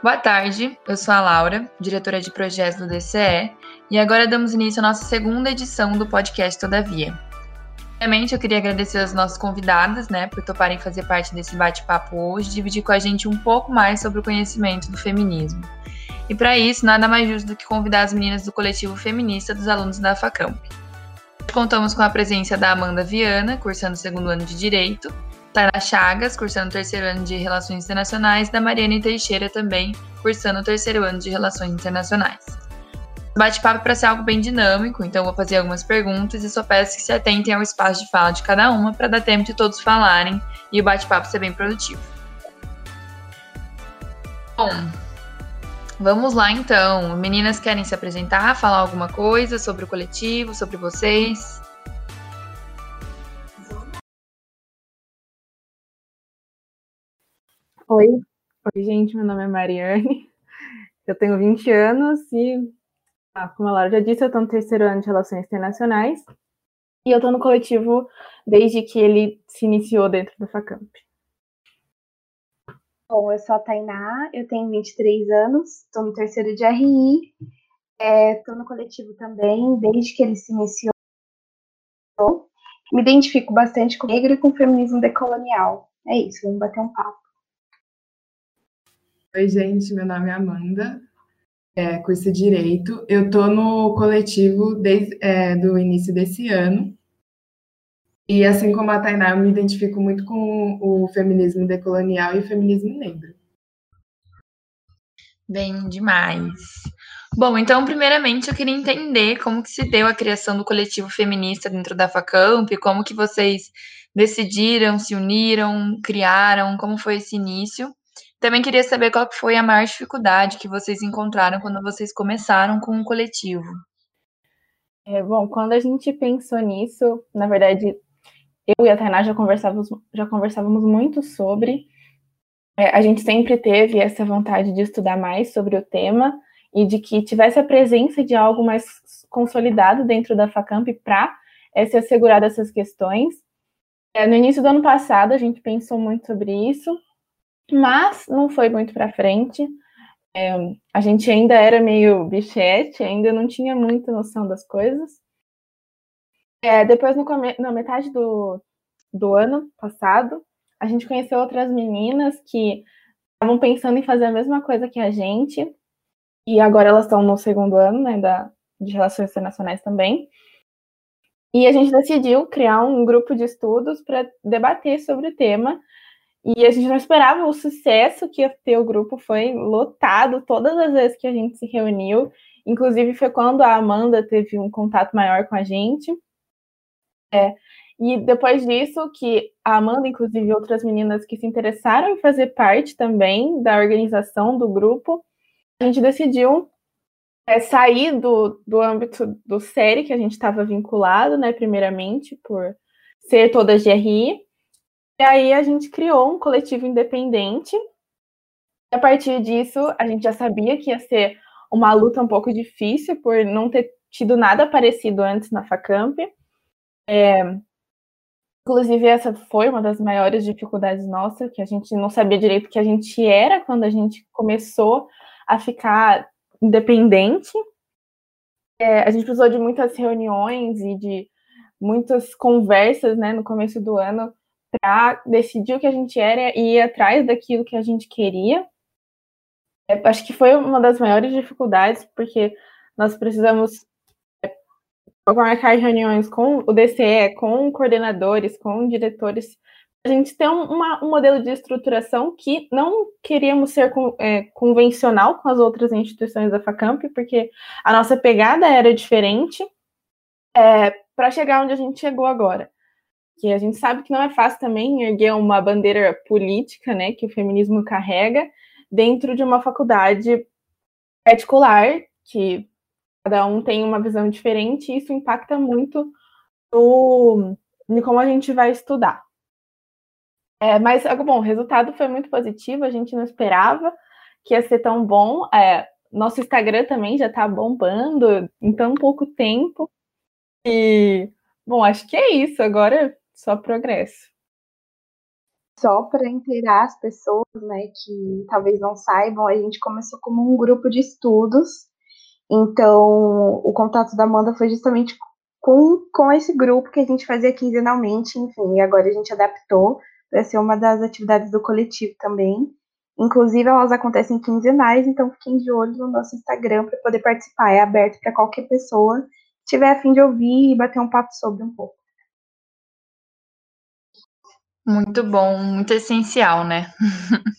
Boa tarde, eu sou a Laura, diretora de projetos do DCE, e agora damos início à nossa segunda edição do podcast Todavia. Primeiramente, eu queria agradecer as nossas convidadas, né, por toparem fazer parte desse bate-papo hoje, dividir com a gente um pouco mais sobre o conhecimento do feminismo. E para isso, nada mais justo do que convidar as meninas do coletivo feminista dos alunos da FACAMP. Contamos com a presença da Amanda Viana, cursando o segundo ano de Direito, Tara Chagas, cursando o terceiro ano de Relações Internacionais, da Mariane Teixeira também, cursando o terceiro ano de Relações Internacionais. Bate-papo para ser algo bem dinâmico, então vou fazer algumas perguntas e só peço que se atentem ao espaço de fala de cada uma para dar tempo de todos falarem e o bate-papo ser bem produtivo. Bom, vamos lá então. Meninas querem se apresentar, falar alguma coisa sobre o coletivo, sobre vocês? Oi, oi gente, meu nome é Mariane, eu tenho 20 anos e, ah, como a Laura já disse, eu estou no terceiro ano de Relações Internacionais e eu estou no coletivo desde que ele se iniciou dentro da FACAMP. Bom, eu sou a Tainá, eu tenho 23 anos, estou no terceiro de RI, estou é, no coletivo também desde que ele se iniciou. Me identifico bastante com negro e com feminismo decolonial. É isso, vamos bater um papo. Oi, gente, meu nome é Amanda, é, curso Direito. Eu estou no coletivo desde é, do início desse ano. E assim como a Tainá, eu me identifico muito com o feminismo decolonial e o feminismo negro. Bem demais. Bom, então, primeiramente, eu queria entender como que se deu a criação do coletivo feminista dentro da Facamp, como que vocês decidiram, se uniram, criaram, como foi esse início. Também queria saber qual foi a maior dificuldade que vocês encontraram quando vocês começaram com o coletivo. É, bom, quando a gente pensou nisso, na verdade, eu e a Tainá já conversávamos, já conversávamos muito sobre. É, a gente sempre teve essa vontade de estudar mais sobre o tema e de que tivesse a presença de algo mais consolidado dentro da FACAMP para é, se assegurar dessas questões. É, no início do ano passado, a gente pensou muito sobre isso, mas não foi muito para frente. É, a gente ainda era meio bichete, ainda não tinha muita noção das coisas. É, depois, no na metade do, do ano passado, a gente conheceu outras meninas que estavam pensando em fazer a mesma coisa que a gente, e agora elas estão no segundo ano né, da, de Relações Internacionais também. E a gente decidiu criar um grupo de estudos para debater sobre o tema e a gente não esperava o sucesso que ia ter o grupo, foi lotado todas as vezes que a gente se reuniu. Inclusive, foi quando a Amanda teve um contato maior com a gente. É, e depois disso, que a Amanda, inclusive outras meninas que se interessaram em fazer parte também da organização do grupo, a gente decidiu é, sair do, do âmbito do série que a gente estava vinculado, né, primeiramente, por ser toda GRI, e aí a gente criou um coletivo independente. A partir disso, a gente já sabia que ia ser uma luta um pouco difícil por não ter tido nada parecido antes na Facamp. É, inclusive, essa foi uma das maiores dificuldades nossas, que a gente não sabia direito o que a gente era quando a gente começou a ficar independente. É, a gente precisou de muitas reuniões e de muitas conversas né, no começo do ano para decidir o que a gente era e ir atrás daquilo que a gente queria. É, acho que foi uma das maiores dificuldades, porque nós precisamos é, marcar reuniões com o DCE, com coordenadores, com diretores, a gente tem uma, um modelo de estruturação que não queríamos ser é, convencional com as outras instituições da FACAMP, porque a nossa pegada era diferente é, para chegar onde a gente chegou agora que a gente sabe que não é fácil também erguer uma bandeira política, né, que o feminismo carrega, dentro de uma faculdade particular, que cada um tem uma visão diferente, e isso impacta muito no, como a gente vai estudar. É, mas, bom, o resultado foi muito positivo, a gente não esperava que ia ser tão bom. É, nosso Instagram também já está bombando em tão pouco tempo. E, bom, acho que é isso. Agora só progresso. só para inteirar as pessoas, né, que talvez não saibam, a gente começou como um grupo de estudos. Então, o contato da Amanda foi justamente com, com esse grupo que a gente fazia quinzenalmente, enfim, e agora a gente adaptou para ser uma das atividades do coletivo também. Inclusive, elas acontecem quinzenais, então fiquem de olho no nosso Instagram para poder participar. É aberto para qualquer pessoa que tiver a fim de ouvir e bater um papo sobre um pouco. Muito bom, muito essencial, né?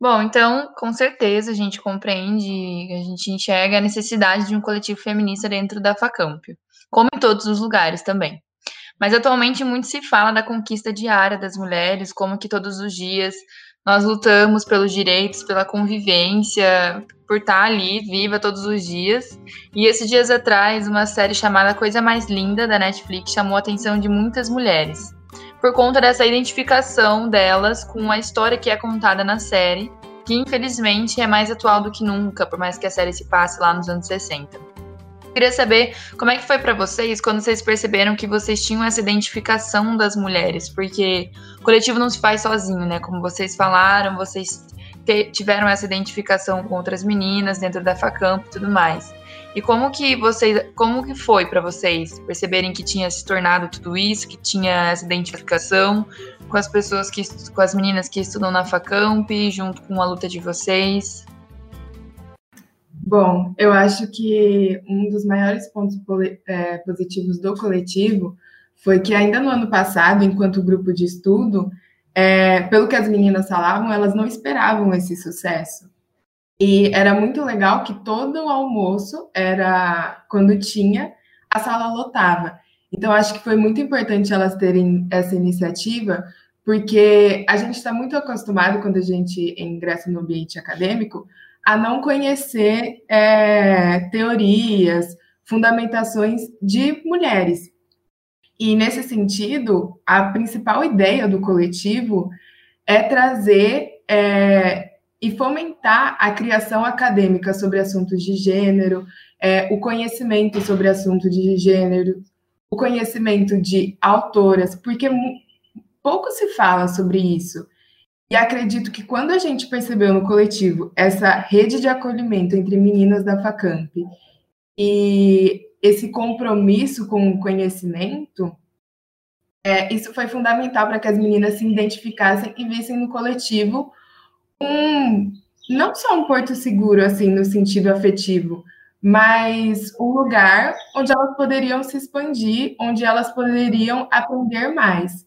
bom, então, com certeza a gente compreende, a gente enxerga a necessidade de um coletivo feminista dentro da Facamp, como em todos os lugares também. Mas atualmente muito se fala da conquista diária das mulheres, como que todos os dias nós lutamos pelos direitos, pela convivência, por estar ali viva todos os dias. E esses dias atrás, uma série chamada Coisa Mais Linda da Netflix chamou a atenção de muitas mulheres por conta dessa identificação delas com a história que é contada na série, que infelizmente é mais atual do que nunca, por mais que a série se passe lá nos anos 60. Eu queria saber como é que foi para vocês quando vocês perceberam que vocês tinham essa identificação das mulheres, porque o coletivo não se faz sozinho, né? Como vocês falaram, vocês tiveram essa identificação com outras meninas dentro da Facamp e tudo mais. E como que vocês, como que foi para vocês perceberem que tinha se tornado tudo isso, que tinha essa identificação com as pessoas que com as meninas que estudam na Facamp, junto com a luta de vocês? Bom, eu acho que um dos maiores pontos é, positivos do coletivo foi que ainda no ano passado, enquanto grupo de estudo, é, pelo que as meninas falavam, elas não esperavam esse sucesso. E era muito legal que todo o almoço era quando tinha, a sala lotava. Então, acho que foi muito importante elas terem essa iniciativa, porque a gente está muito acostumado, quando a gente ingressa no ambiente acadêmico, a não conhecer é, teorias, fundamentações de mulheres. E, nesse sentido, a principal ideia do coletivo é trazer é, e fomentar a criação acadêmica sobre assuntos de gênero, é, o conhecimento sobre assuntos de gênero, o conhecimento de autoras, porque pouco se fala sobre isso. E acredito que quando a gente percebeu no coletivo essa rede de acolhimento entre meninas da Facamp e esse compromisso com o conhecimento, é, isso foi fundamental para que as meninas se identificassem e vissem no coletivo um não só um porto seguro assim no sentido afetivo, mas um lugar onde elas poderiam se expandir, onde elas poderiam aprender mais.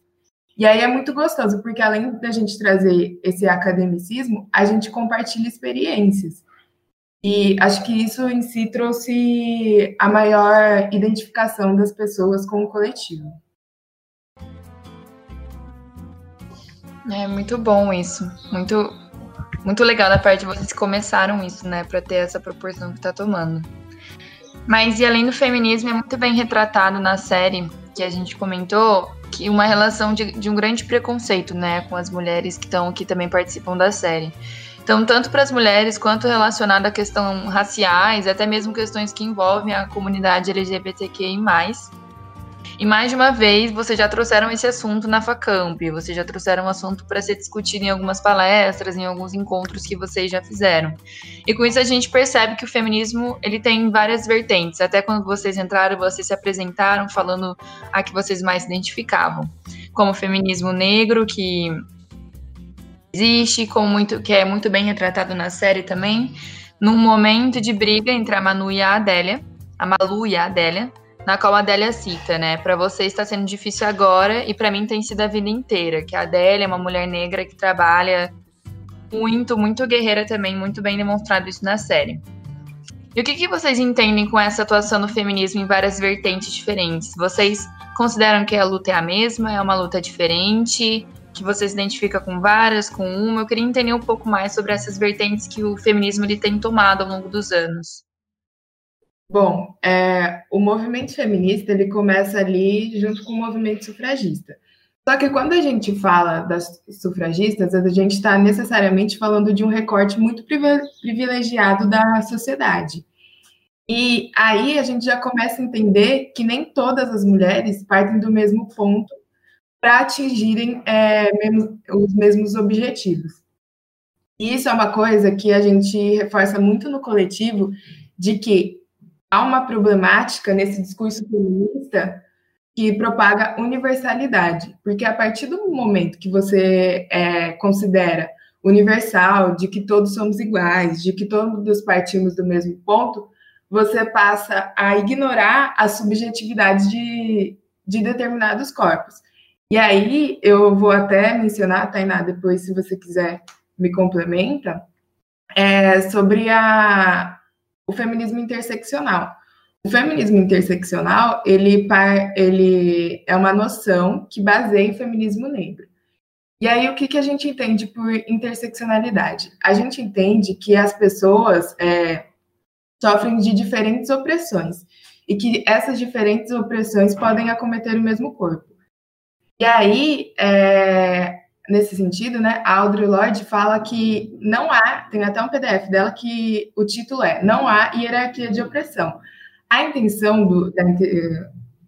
E aí é muito gostoso, porque além da gente trazer esse academicismo, a gente compartilha experiências. E acho que isso em si trouxe a maior identificação das pessoas com o coletivo. É muito bom isso. Muito muito legal da parte de vocês começaram isso, né, para ter essa proporção que tá tomando. Mas e além do feminismo, é muito bem retratado na série que a gente comentou que uma relação de, de um grande preconceito, né, com as mulheres que estão que também participam da série. Então, tanto para as mulheres quanto relacionado à questão raciais, até mesmo questões que envolvem a comunidade LGBTQI+, e mais de uma vez, vocês já trouxeram esse assunto na Facamp, vocês já trouxeram o um assunto para ser discutido em algumas palestras, em alguns encontros que vocês já fizeram. E com isso a gente percebe que o feminismo ele tem várias vertentes. Até quando vocês entraram, vocês se apresentaram falando a que vocês mais identificavam, como o feminismo negro que existe, como muito que é muito bem retratado na série também, num momento de briga entre a Manu e a Adélia, a Malu e a Adélia, na qual a Adélia cita, né? Para você está sendo difícil agora e para mim tem sido a vida inteira. Que a Adélia é uma mulher negra que trabalha muito, muito guerreira também, muito bem demonstrado isso na série. E o que, que vocês entendem com essa atuação do feminismo em várias vertentes diferentes? Vocês consideram que a luta é a mesma? É uma luta diferente? Que você se identifica com várias, com uma? Eu queria entender um pouco mais sobre essas vertentes que o feminismo ele tem tomado ao longo dos anos. Bom, é, o movimento feminista ele começa ali junto com o movimento sufragista. Só que quando a gente fala das sufragistas, a gente está necessariamente falando de um recorte muito privilegiado da sociedade. E aí a gente já começa a entender que nem todas as mulheres partem do mesmo ponto para atingirem é, os mesmos objetivos. E isso é uma coisa que a gente reforça muito no coletivo, de que há uma problemática nesse discurso feminista que propaga universalidade, porque a partir do momento que você é, considera universal, de que todos somos iguais, de que todos partimos do mesmo ponto, você passa a ignorar a subjetividade de, de determinados corpos. E aí eu vou até mencionar, Tainá, depois, se você quiser me complementa, é sobre a, o feminismo interseccional. O feminismo interseccional, ele, ele é uma noção que baseia o feminismo negro. E aí, o que, que a gente entende por interseccionalidade? A gente entende que as pessoas é, sofrem de diferentes opressões e que essas diferentes opressões podem acometer o mesmo corpo. E aí, é, nesse sentido, né, a Audre Lorde fala que não há, tem até um PDF dela que o título é Não há hierarquia de opressão. A intenção do, da,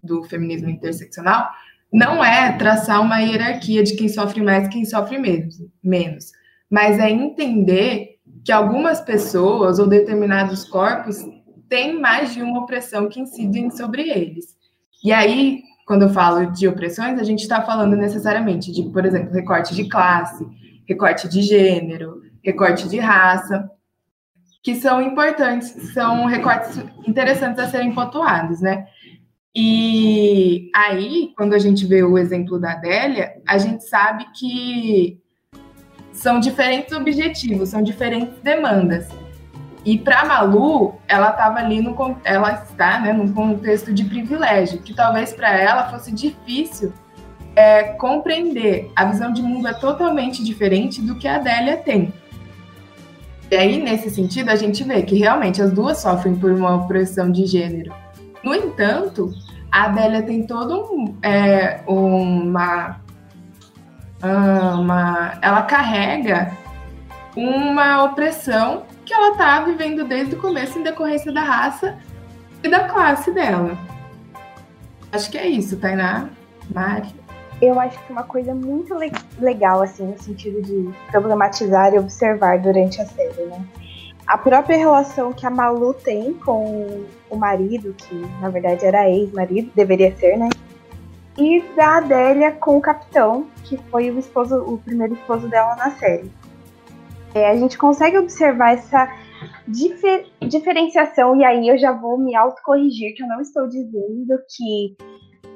do feminismo interseccional não é traçar uma hierarquia de quem sofre mais e quem sofre menos, menos, mas é entender que algumas pessoas ou determinados corpos têm mais de uma opressão que incidem sobre eles. E aí, quando eu falo de opressões, a gente está falando necessariamente de, por exemplo, recorte de classe, recorte de gênero, recorte de raça, que são importantes, são recortes interessantes a serem pontuados, né? E aí, quando a gente vê o exemplo da Adélia, a gente sabe que são diferentes objetivos, são diferentes demandas. E para Malu, ela estava ali no ela está, né, num contexto de privilégio, que talvez para ela fosse difícil é, compreender. A visão de mundo é totalmente diferente do que a Adélia tem. E aí, nesse sentido, a gente vê que realmente as duas sofrem por uma opressão de gênero. No entanto, a Adélia tem todo um, é, uma, uma. Ela carrega uma opressão que ela tá vivendo desde o começo em decorrência da raça e da classe dela. Acho que é isso, Tainá, Mari. Eu acho que uma coisa muito le legal, assim, no sentido de problematizar e observar durante a série, né? A própria relação que a Malu tem com o marido, que na verdade era ex-marido, deveria ser, né? E da Adélia com o capitão, que foi o esposo, o primeiro esposo dela na série. É, a gente consegue observar essa difer diferenciação, e aí eu já vou me autocorrigir, que eu não estou dizendo que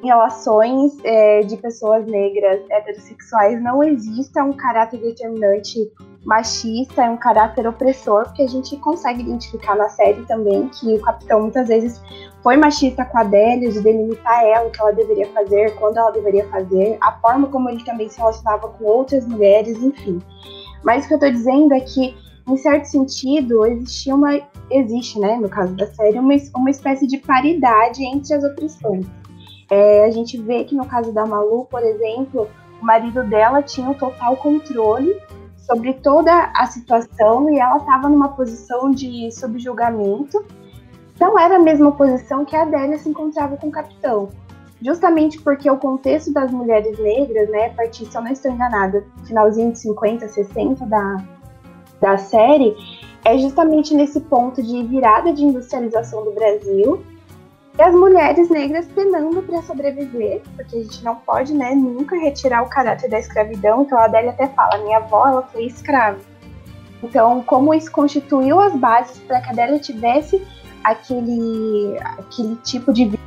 relações é, de pessoas negras heterossexuais não exista um caráter determinante machista, é um caráter opressor, porque a gente consegue identificar na série também que o capitão muitas vezes foi machista com a Adélia, de delimitar ela, o que ela deveria fazer, quando ela deveria fazer, a forma como ele também se relacionava com outras mulheres, enfim. Mas o que eu tô dizendo é que, em certo sentido, existia uma. Existe, né, no caso da série, uma, uma espécie de paridade entre as opressões. É, a gente vê que no caso da Malu, por exemplo, o marido dela tinha o total controle sobre toda a situação e ela estava numa posição de subjugamento. Não era a mesma posição que a Adélia se encontrava com o capitão justamente porque o contexto das mulheres negras, né, a partir, se eu não estou enganada, finalzinho de 50, 60 da, da série, é justamente nesse ponto de virada de industrialização do Brasil e as mulheres negras penando para sobreviver, porque a gente não pode, né, nunca retirar o caráter da escravidão. Então a Adélia até fala, minha avó, ela foi escrava. Então, como isso constituiu as bases para que a Adélia tivesse aquele, aquele tipo de vida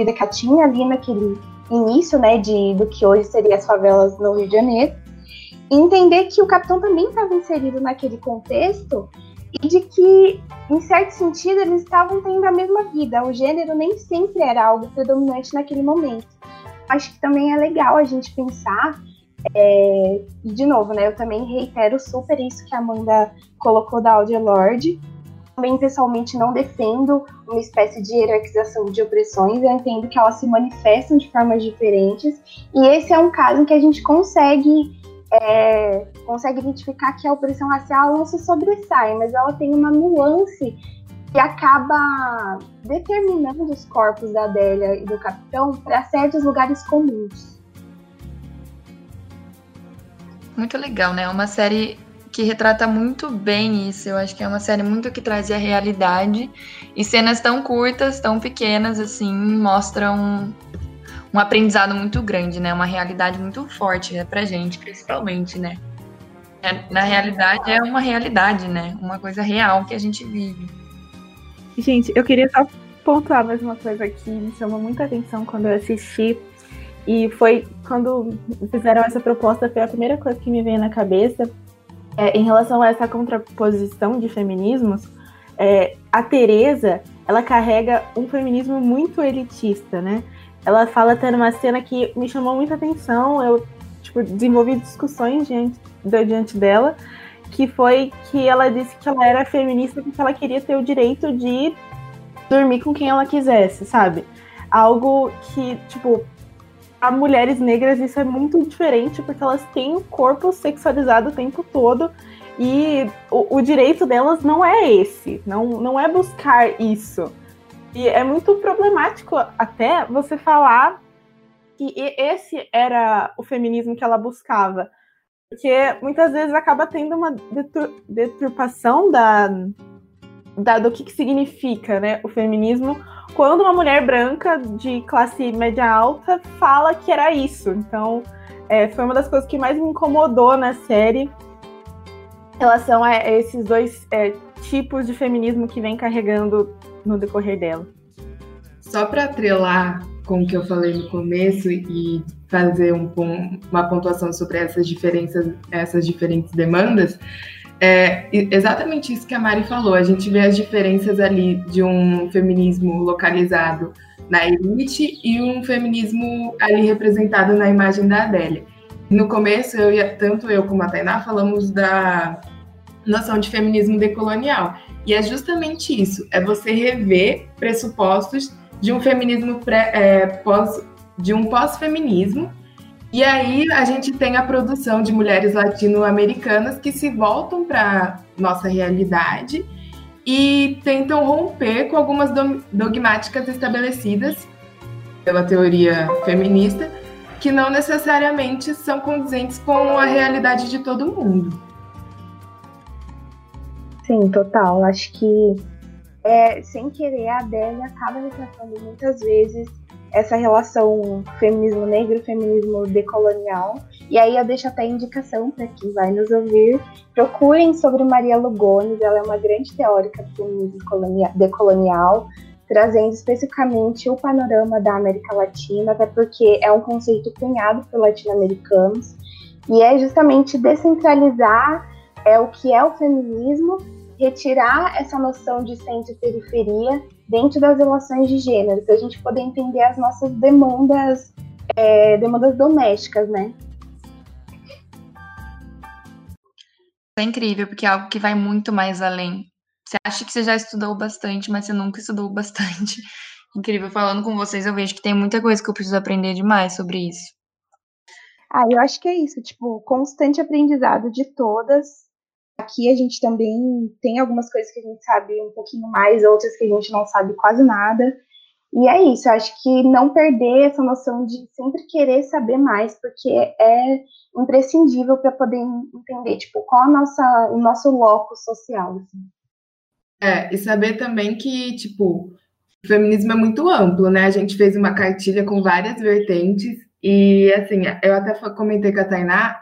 vida que ela tinha ali naquele início, né, de, do que hoje seria as favelas no Rio de Janeiro, e entender que o capitão também estava inserido naquele contexto e de que, em certo sentido, eles estavam tendo a mesma vida. O gênero nem sempre era algo predominante naquele momento. Acho que também é legal a gente pensar, é, e de novo, né, eu também reitero super isso que a Amanda colocou da Audre Lorde, também pessoalmente não defendo uma espécie de hierarquização de opressões, eu entendo que elas se manifestam de formas diferentes, e esse é um caso em que a gente consegue é, consegue identificar que a opressão racial não se sobressai, mas ela tem uma nuance que acaba determinando os corpos da Adélia e do capitão para certos lugares comuns. Muito legal, né? Uma série que retrata muito bem isso. Eu acho que é uma série muito que traz a realidade. E cenas tão curtas, tão pequenas, assim, mostram um aprendizado muito grande, né? Uma realidade muito forte né? pra gente, principalmente, né? É, na realidade, é uma realidade, né? Uma coisa real que a gente vive. Gente, eu queria só pontuar mais uma coisa que me chamou muita atenção quando eu assisti. E foi quando fizeram essa proposta, foi a primeira coisa que me veio na cabeça é, em relação a essa contraposição de feminismos, é, a Teresa, ela carrega um feminismo muito elitista, né? Ela fala até numa cena que me chamou muita atenção, eu tipo, desenvolvi discussões diante, diante dela, que foi que ela disse que ela era feminista porque ela queria ter o direito de dormir com quem ela quisesse, sabe? Algo que, tipo, a mulheres negras isso é muito diferente porque elas têm o corpo sexualizado o tempo todo e o, o, direito delas não é esse, não, não é buscar isso. E é muito problemático até você falar que esse era o feminismo que ela buscava. Porque muitas vezes acaba tendo uma deturpação da, da, do que, que significa né, o feminismo quando uma mulher branca de classe média alta fala que era isso. Então, é, foi uma das coisas que mais me incomodou na série em relação a esses dois é, tipos de feminismo que vem carregando no decorrer dela. Só para atrelar com o que eu falei no começo e fazer um, uma pontuação sobre essas diferenças, essas diferentes demandas, é exatamente isso que a Mari falou. A gente vê as diferenças ali de um feminismo localizado na elite e um feminismo ali representado na imagem da Adélia. No começo, eu, tanto eu como a Tainá falamos da noção de feminismo decolonial. E é justamente isso: é você rever pressupostos de um feminismo pré, é, pós, de um pós-feminismo e aí a gente tem a produção de mulheres latino-americanas que se voltam para nossa realidade e tentam romper com algumas dogmáticas estabelecidas pela teoria feminista, que não necessariamente são condizentes com a realidade de todo mundo. Sim, total. Acho que é, sem querer a Adélia acaba retratando muitas vezes essa relação feminismo negro, feminismo decolonial. E aí eu deixo até indicação para quem vai nos ouvir. Procurem sobre Maria Lugones, ela é uma grande teórica do feminismo decolonial, trazendo especificamente o panorama da América Latina, até porque é um conceito cunhado por latino-americanos. E é justamente descentralizar é o que é o feminismo, retirar essa noção de centro e periferia dentro das relações de gênero, para a gente poder entender as nossas demandas, é, demandas domésticas, né? É incrível, porque é algo que vai muito mais além. Você acha que você já estudou bastante, mas você nunca estudou bastante. Incrível, falando com vocês, eu vejo que tem muita coisa que eu preciso aprender demais sobre isso. Ah, eu acho que é isso, tipo, constante aprendizado de todas, Aqui a gente também tem algumas coisas que a gente sabe um pouquinho mais, outras que a gente não sabe quase nada. E é isso, eu acho que não perder essa noção de sempre querer saber mais, porque é imprescindível para poder entender, tipo, qual a nossa, o nosso loco social. Assim. É, e saber também que, tipo, o feminismo é muito amplo, né? A gente fez uma cartilha com várias vertentes, e assim, eu até comentei com a Tainá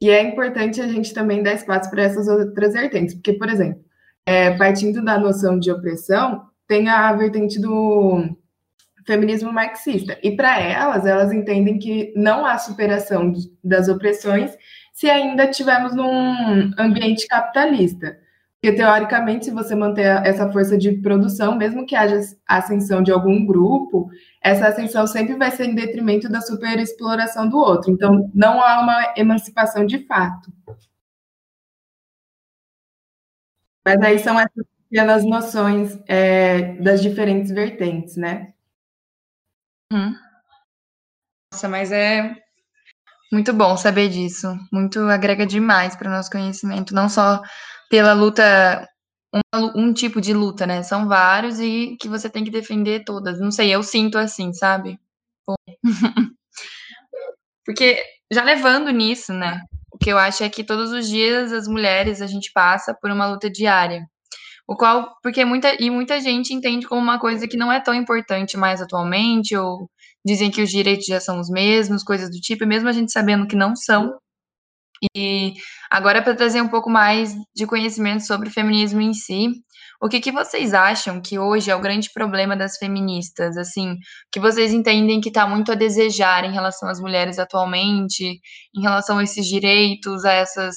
e é importante a gente também dar espaço para essas outras vertentes, porque, por exemplo, é, partindo da noção de opressão, tem a vertente do feminismo marxista. E para elas, elas entendem que não há superação das opressões se ainda estivermos num ambiente capitalista. Porque, teoricamente, se você manter essa força de produção, mesmo que haja ascensão de algum grupo, essa ascensão sempre vai ser em detrimento da superexploração do outro. Então, não há uma emancipação de fato. Mas aí são essas pequenas noções é, das diferentes vertentes, né? Hum. Nossa, mas é muito bom saber disso. Muito agrega demais para o nosso conhecimento, não só pela luta, um, um tipo de luta, né? São vários e que você tem que defender todas. Não sei, eu sinto assim, sabe? Porque já levando nisso, né? O que eu acho é que todos os dias as mulheres a gente passa por uma luta diária. O qual, porque muita e muita gente entende como uma coisa que não é tão importante mais atualmente, ou dizem que os direitos já são os mesmos, coisas do tipo, e mesmo a gente sabendo que não são. E agora para trazer um pouco mais de conhecimento sobre o feminismo em si, o que, que vocês acham que hoje é o grande problema das feministas? Assim, que vocês entendem que está muito a desejar em relação às mulheres atualmente, em relação a esses direitos, a essas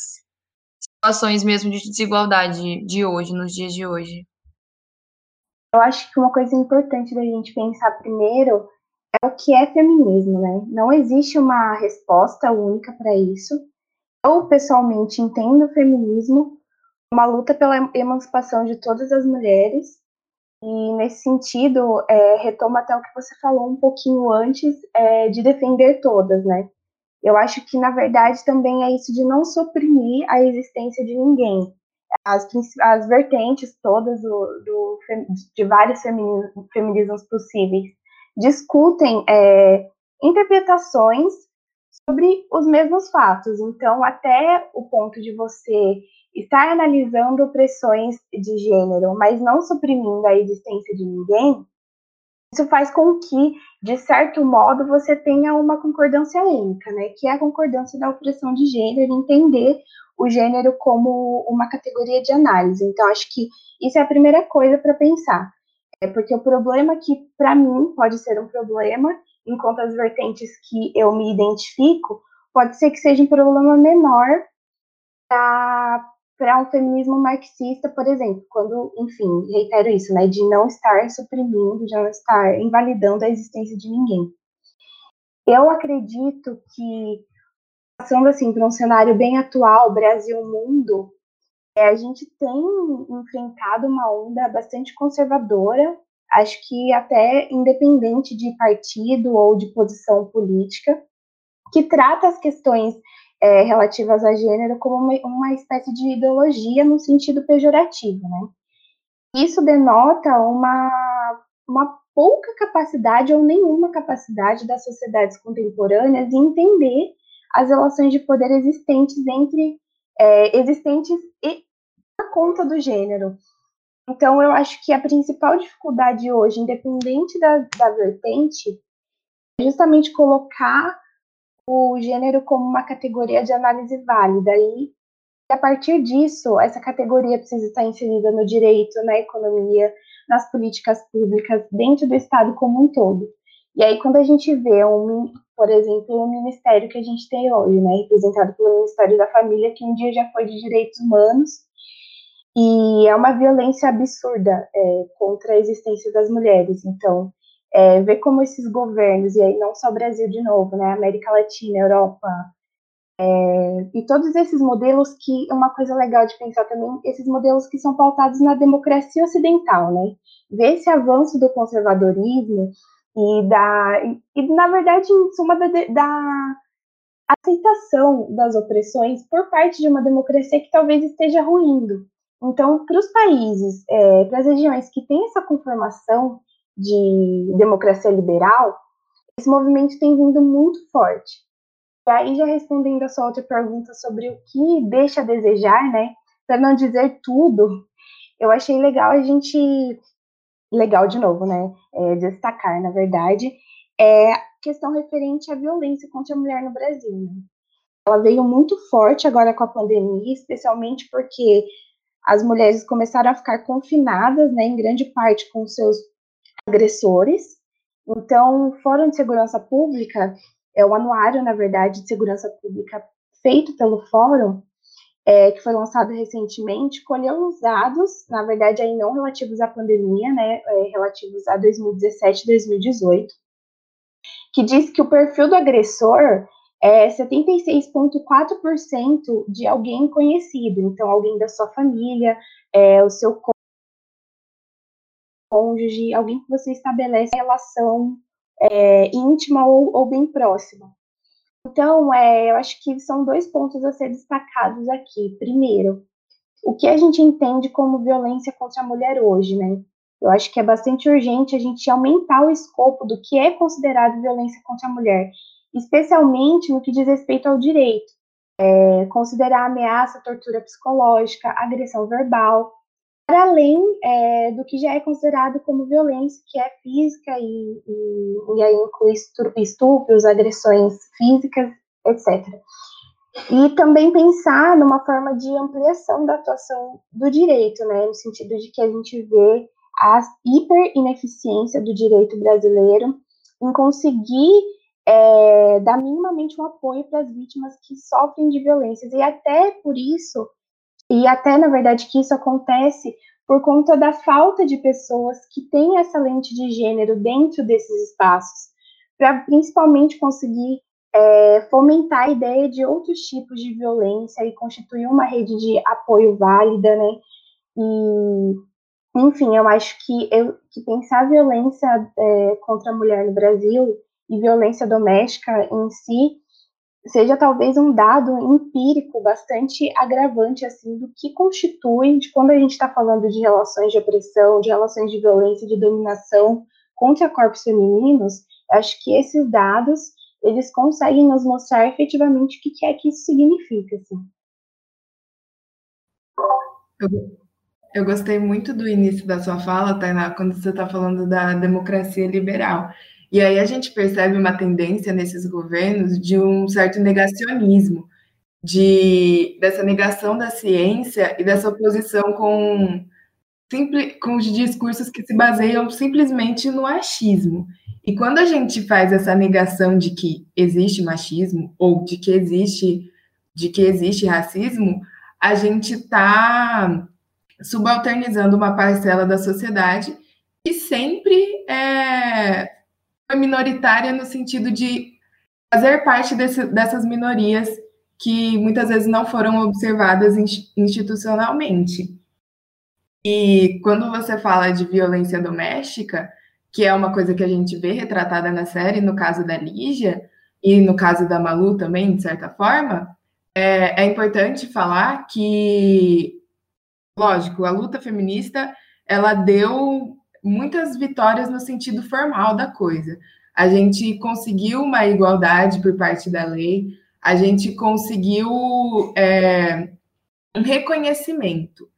situações mesmo de desigualdade de hoje, nos dias de hoje? Eu acho que uma coisa importante da gente pensar primeiro é o que é feminismo, né? Não existe uma resposta única para isso. Eu, pessoalmente, entendo o feminismo uma luta pela emancipação de todas as mulheres. E, nesse sentido, é, retoma até o que você falou um pouquinho antes, é, de defender todas, né? Eu acho que, na verdade, também é isso de não suprimir a existência de ninguém. As, as vertentes todas do, do de vários feminismos possíveis discutem é, interpretações sobre os mesmos fatos. Então, até o ponto de você estar analisando opressões de gênero, mas não suprimindo a existência de ninguém, isso faz com que, de certo modo, você tenha uma concordância única, né? Que é a concordância da opressão de gênero, entender o gênero como uma categoria de análise. Então, acho que isso é a primeira coisa para pensar. É porque o problema que, para mim, pode ser um problema, enquanto as vertentes que eu me identifico, pode ser que seja um problema menor para um feminismo marxista, por exemplo, quando, enfim, reitero isso, né, de não estar suprimindo, de não estar invalidando a existência de ninguém. Eu acredito que, passando assim para um cenário bem atual, Brasil-mundo, é, a gente tem enfrentado uma onda bastante conservadora, acho que até independente de partido ou de posição política, que trata as questões é, relativas a gênero como uma, uma espécie de ideologia no sentido pejorativo, né? Isso denota uma, uma pouca capacidade ou nenhuma capacidade das sociedades contemporâneas de entender as relações de poder existentes entre é, existentes e a conta do gênero. Então, eu acho que a principal dificuldade hoje, independente da, da vertente, é justamente colocar o gênero como uma categoria de análise válida. E a partir disso, essa categoria precisa estar inserida no direito, na economia, nas políticas públicas, dentro do Estado como um todo. E aí, quando a gente vê, um, por exemplo, o ministério que a gente tem hoje, né, representado pelo Ministério da Família, que um dia já foi de Direitos Humanos, e é uma violência absurda é, contra a existência das mulheres. Então, é, ver como esses governos, e aí não só Brasil de novo, né, América Latina, Europa, é, e todos esses modelos que, uma coisa legal de pensar também, esses modelos que são pautados na democracia ocidental, né, ver esse avanço do conservadorismo e da, e, e na verdade, em suma, da, da aceitação das opressões por parte de uma democracia que talvez esteja ruindo. Então, para os países, é, para as regiões que têm essa conformação de democracia liberal, esse movimento tem vindo muito forte. E aí, já respondendo a sua outra pergunta sobre o que deixa a desejar, né, para não dizer tudo, eu achei legal a gente, legal de novo, né, é, destacar, na verdade, é a questão referente à violência contra a mulher no Brasil. Né? Ela veio muito forte agora com a pandemia, especialmente porque as mulheres começaram a ficar confinadas, né, em grande parte com seus agressores. Então, o Fórum de Segurança Pública é o anuário, na verdade, de segurança pública feito pelo Fórum, é, que foi lançado recentemente, colheu os dados, na verdade, aí não relativos à pandemia, né, é, relativos a 2017 e 2018, que diz que o perfil do agressor é 76,4% de alguém conhecido, então alguém da sua família, é, o seu cônjuge, alguém que você estabelece relação é, íntima ou, ou, bem próxima. Então, é, eu acho que são dois pontos a ser destacados aqui. Primeiro, o que a gente entende como violência contra a mulher hoje, né? Eu acho que é bastante urgente a gente aumentar o escopo do que é considerado violência contra a mulher especialmente no que diz respeito ao direito. é, considerar ameaça, tortura psicológica, agressão verbal, para além é, do que já é considerado como violência, que é física e, e, e aí inclui estupros, agressões físicas, etc. E também pensar numa forma de ampliação da atuação do direito, né, no sentido de que a gente vê a hiper ineficiência do direito brasileiro em conseguir é, dar minimamente um apoio para as vítimas que sofrem de violências. E até por isso, e até na verdade que isso acontece por conta da falta de pessoas que têm essa lente de gênero dentro desses espaços, para principalmente conseguir é, fomentar a ideia de outros tipos de violência e constituir uma rede de apoio válida, né? E, enfim, eu acho que, eu, que pensar violência é, contra a mulher no Brasil e violência doméstica em si seja talvez um dado empírico bastante agravante assim do que constitui de quando a gente está falando de relações de opressão, de relações de violência, de dominação contra corpos femininos, acho que esses dados eles conseguem nos mostrar efetivamente o que é que isso significa. Assim. Eu, eu gostei muito do início da sua fala, Tainá, quando você está falando da democracia liberal. E aí a gente percebe uma tendência nesses governos de um certo negacionismo, de dessa negação da ciência e dessa oposição com, simple, com os discursos que se baseiam simplesmente no achismo. E quando a gente faz essa negação de que existe machismo ou de que existe de que existe racismo, a gente está subalternizando uma parcela da sociedade que sempre é, foi minoritária no sentido de fazer parte desse, dessas minorias que muitas vezes não foram observadas institucionalmente. E quando você fala de violência doméstica, que é uma coisa que a gente vê retratada na série, no caso da Lígia, e no caso da Malu também, de certa forma, é, é importante falar que, lógico, a luta feminista ela deu muitas vitórias no sentido formal da coisa. A gente conseguiu uma igualdade por parte da lei, a gente conseguiu é, um reconhecimento.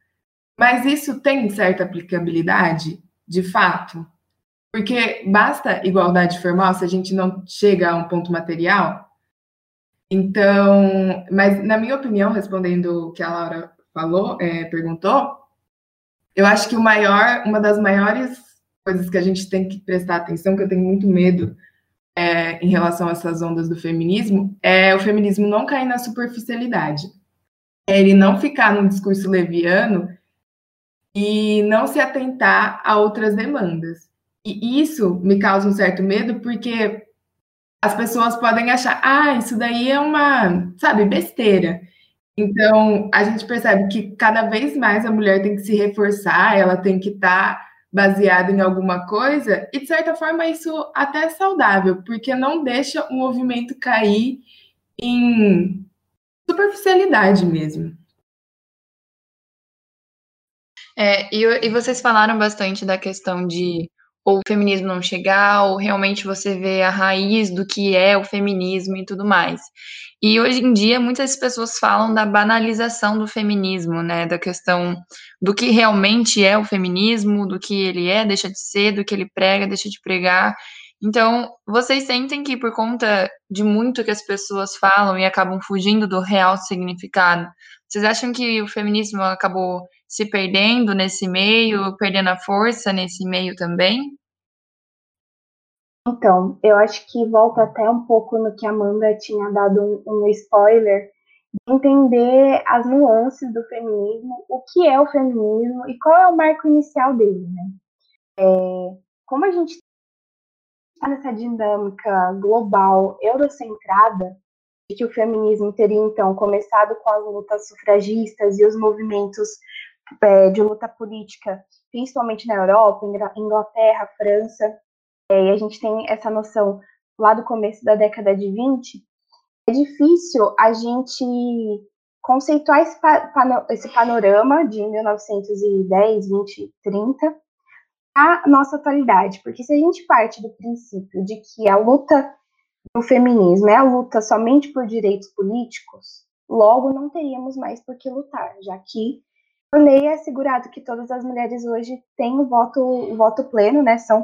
Mas isso tem certa aplicabilidade, de fato? Porque basta igualdade formal se a gente não chega a um ponto material. Então, mas na minha opinião, respondendo o que a Laura falou, é, perguntou, eu acho que o maior, uma das maiores coisas que a gente tem que prestar atenção, que eu tenho muito medo é, em relação a essas ondas do feminismo, é o feminismo não cair na superficialidade. É ele não ficar num discurso leviano e não se atentar a outras demandas. E isso me causa um certo medo, porque as pessoas podem achar, ah, isso daí é uma, sabe, besteira. Então, a gente percebe que cada vez mais a mulher tem que se reforçar, ela tem que estar tá baseada em alguma coisa, e de certa forma isso até é saudável, porque não deixa o movimento cair em superficialidade mesmo. É, e, e vocês falaram bastante da questão de ou o feminismo não chegar, ou realmente você vê a raiz do que é o feminismo e tudo mais. E hoje em dia muitas pessoas falam da banalização do feminismo, né, da questão do que realmente é o feminismo, do que ele é, deixa de ser, do que ele prega, deixa de pregar. Então, vocês sentem que por conta de muito que as pessoas falam e acabam fugindo do real significado, vocês acham que o feminismo acabou se perdendo nesse meio, perdendo a força nesse meio também? Então, eu acho que volta até um pouco no que a Amanda tinha dado um, um spoiler, de entender as nuances do feminismo, o que é o feminismo e qual é o marco inicial dele, né? É, como a gente está nessa dinâmica global eurocentrada, de que o feminismo teria então começado com as lutas sufragistas e os movimentos é, de luta política, principalmente na Europa, Inglaterra, França, é, e a gente tem essa noção lá do começo da década de 20, é difícil a gente conceituar esse, esse panorama de 1910, 20, 30 a nossa atualidade, porque se a gente parte do princípio de que a luta do feminismo é a luta somente por direitos políticos, logo não teríamos mais por que lutar, já que por lei é assegurado que todas as mulheres hoje têm o voto, o voto pleno, né, são,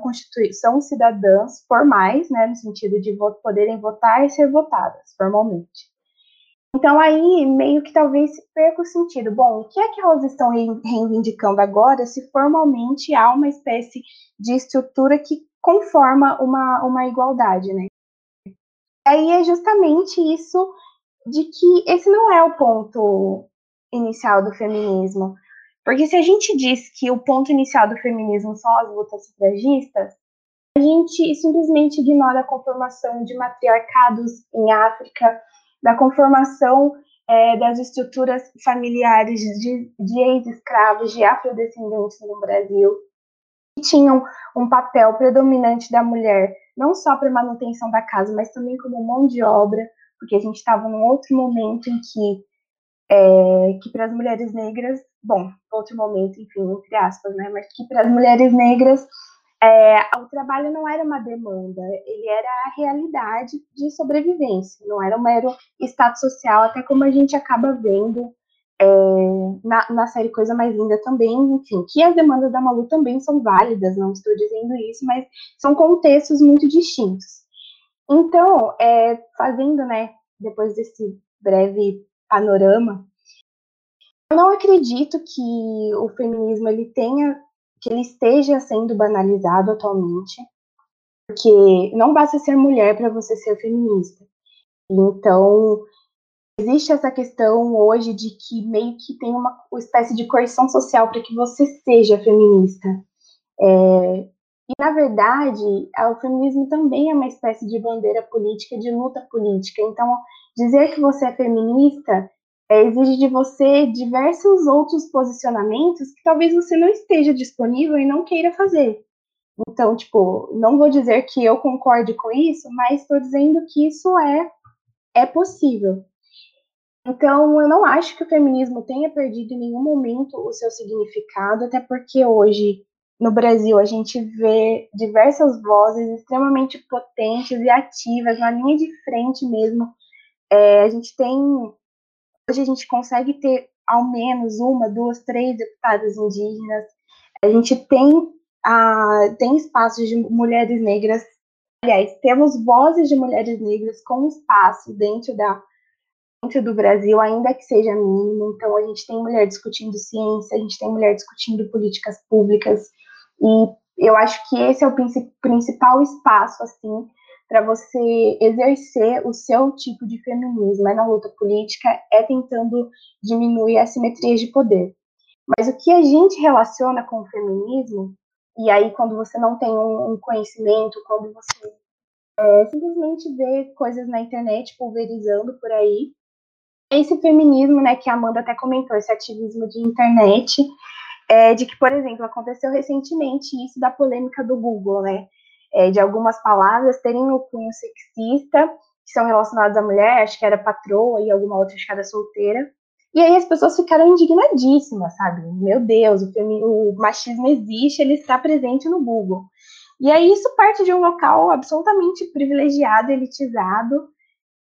são cidadãs formais, né, no sentido de poderem votar e ser votadas formalmente. Então aí meio que talvez perca o sentido. Bom, o que é que elas estão reivindicando agora se formalmente há uma espécie de estrutura que conforma uma, uma igualdade, né? Aí é justamente isso de que esse não é o ponto inicial do feminismo. Porque se a gente diz que o ponto inicial do feminismo são as lutas sufragistas, a gente simplesmente ignora a conformação de matriarcados em África, da conformação é, das estruturas familiares de, de ex-escravos, de afrodescendentes no Brasil, que tinham um papel predominante da mulher, não só para manutenção da casa, mas também como mão de obra, porque a gente estava num outro momento em que, é, que para as mulheres negras, bom, outro momento, enfim, entre aspas, né, mas que para as mulheres negras é, o trabalho não era uma demanda, ele era a realidade de sobrevivência, não era um mero status social, até como a gente acaba vendo é, na, na, série Coisa Mais Linda também, enfim, que as demandas da Malu também são válidas, não estou dizendo isso, mas são contextos muito distintos. Então, é, fazendo, né, depois desse breve panorama, eu não acredito que o feminismo ele tenha que ele esteja sendo banalizado atualmente, porque não basta ser mulher para você ser feminista. Então, existe essa questão hoje de que meio que tem uma, espécie de coerção social para que você seja feminista. É, e, na verdade, o feminismo também é uma espécie de bandeira política, de luta política. Então, dizer que você é feminista é, exige de você diversos outros posicionamentos que talvez você não esteja disponível e não queira fazer. Então, tipo, não vou dizer que eu concorde com isso, mas estou dizendo que isso é, é possível. Então, eu não acho que o feminismo tenha perdido em nenhum momento o seu significado, até porque hoje, no Brasil, a gente vê diversas vozes extremamente potentes e ativas, na linha de frente mesmo. É, a gente tem Hoje a gente consegue ter ao menos uma, duas, três deputadas indígenas. A gente tem, ah, tem espaços de mulheres negras. Aliás, temos vozes de mulheres negras com espaço dentro da dentro do Brasil, ainda que seja mínimo. Então, a gente tem mulher discutindo ciência, a gente tem mulher discutindo políticas públicas. E eu acho que esse é o principal espaço, assim, para você exercer o seu tipo de feminismo é na luta política, é tentando diminuir assimetrias de poder. Mas o que a gente relaciona com o feminismo, e aí quando você não tem um, conhecimento, quando você é, simplesmente vê coisas na internet pulverizando por aí, é esse feminismo, né, que a Amanda até comentou, esse ativismo de internet, é, de que, por exemplo, aconteceu recentemente isso da polêmica do Google, né, é, de algumas palavras terem o cunho sexista, que são relacionadas à mulher, acho que era patroa e alguma outra, acho que era solteira. E aí as pessoas ficaram indignadíssimas, sabe? Meu Deus, o, o machismo existe, ele está presente no Google. E aí isso parte de um local absolutamente privilegiado, elitizado,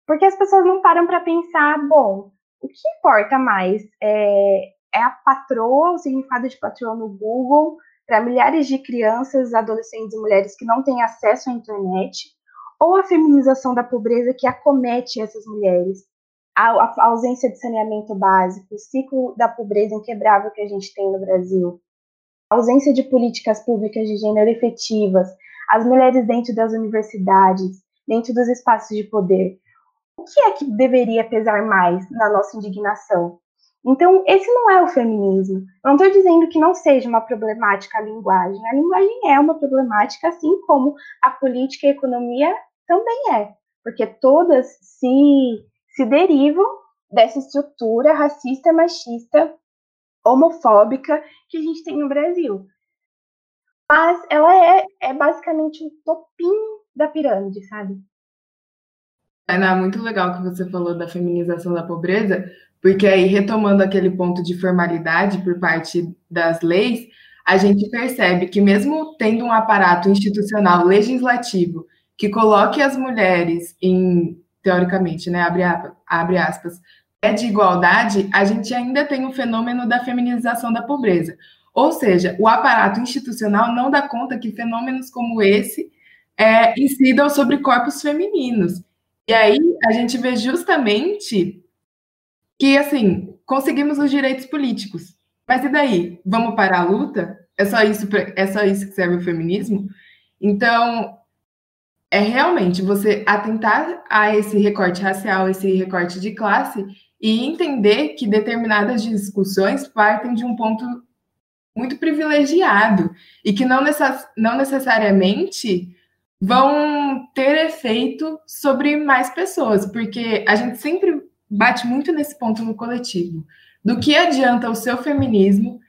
porque as pessoas não param para pensar, bom, o que importa mais? É, é a patroa, o significado de patroa no Google, para milhares de crianças, adolescentes e mulheres que não têm acesso à internet, ou a feminização da pobreza que acomete essas mulheres, a, ausência de saneamento básico, o ciclo da pobreza inquebrável que a gente tem no Brasil, a ausência de políticas públicas de gênero efetivas, as mulheres dentro das universidades, dentro dos espaços de poder. O que é que deveria pesar mais na nossa indignação? Então, esse não é o feminismo. Não estou dizendo que não seja uma problemática a linguagem. A linguagem é uma problemática, assim como a política e a economia também é, porque todas se, se derivam dessa estrutura racista, machista, homofóbica que a gente tem no Brasil. Mas ela é, é basicamente um topinho da pirâmide, sabe? Ana, muito legal que você falou da feminização da pobreza, porque aí, retomando aquele ponto de formalidade por parte das leis, a gente percebe que, mesmo tendo um aparato institucional legislativo que coloque as mulheres em, teoricamente, né, abre, abre aspas, é de igualdade, a gente ainda tem o fenômeno da feminização da pobreza. Ou seja, o aparato institucional não dá conta que fenômenos como esse é, incidam sobre corpos femininos. E aí a gente vê justamente que, assim, conseguimos os direitos políticos. Mas e daí? Vamos parar a luta? É só isso, é só isso que serve o feminismo? Então, é realmente você atentar a esse recorte racial, esse recorte de classe e entender que determinadas discussões partem de um ponto muito privilegiado e que não, necess não necessariamente vão ter efeito sobre mais pessoas, porque a gente sempre bate muito nesse ponto no coletivo. Do que adianta o seu feminismo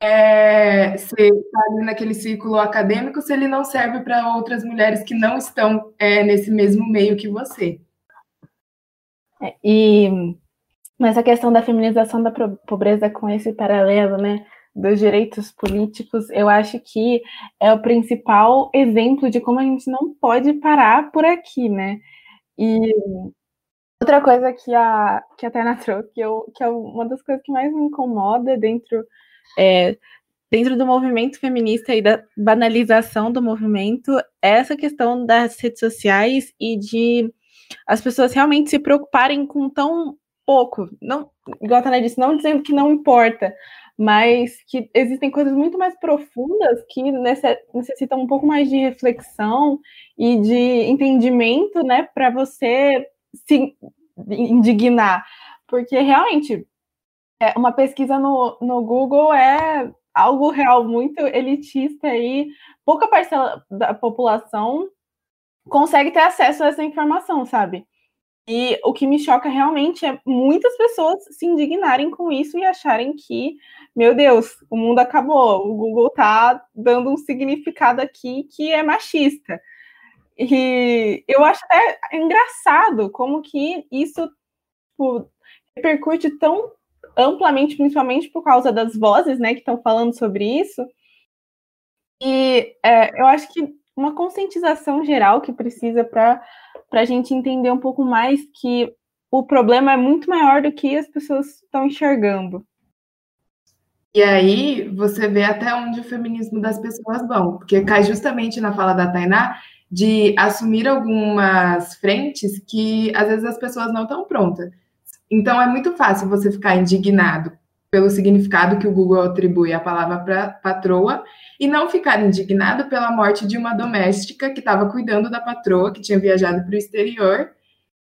é, ser tá ali naquele círculo acadêmico se ele não serve para outras mulheres que não estão é, nesse mesmo meio que você? É, e nessa questão da feminização da pobreza com esse paralelo, né? dos direitos políticos, eu acho que é o principal exemplo de como a gente não pode parar por aqui, né? E outra coisa que a, que a Tainá trouxe, que, eu, que é uma das coisas que mais me incomoda dentro, é, dentro do movimento feminista e da banalização do movimento, é essa questão das redes sociais e de as pessoas realmente se preocuparem com tão pouco, não, igual a Tana disse, não dizendo que não importa, mas que existem coisas muito mais profundas que necessitam um pouco mais de reflexão e de entendimento, né, para você se indignar, porque realmente é, uma pesquisa no, no Google é algo real muito elitista e pouca parcela da população consegue ter acesso a essa informação, sabe? E o que me choca realmente é muitas pessoas se indignarem com isso e acharem que, meu Deus, o mundo acabou, o Google tá dando um significado aqui que é machista. E eu acho até engraçado como que isso tipo, repercute tão amplamente, principalmente por causa das vozes, né, que estão falando sobre isso. E é, eu acho que uma conscientização geral que precisa para a gente entender um pouco mais que o problema é muito maior do que as pessoas estão enxergando. E aí você vê até onde o feminismo das pessoas vão, porque cai justamente na fala da Tainá de assumir algumas frentes que às vezes as pessoas não estão prontas. Então é muito fácil você ficar indignado pelo significado que o Google atribui à palavra patroa e não ficar indignado pela morte de uma doméstica que estava cuidando da patroa, que tinha viajado para o exterior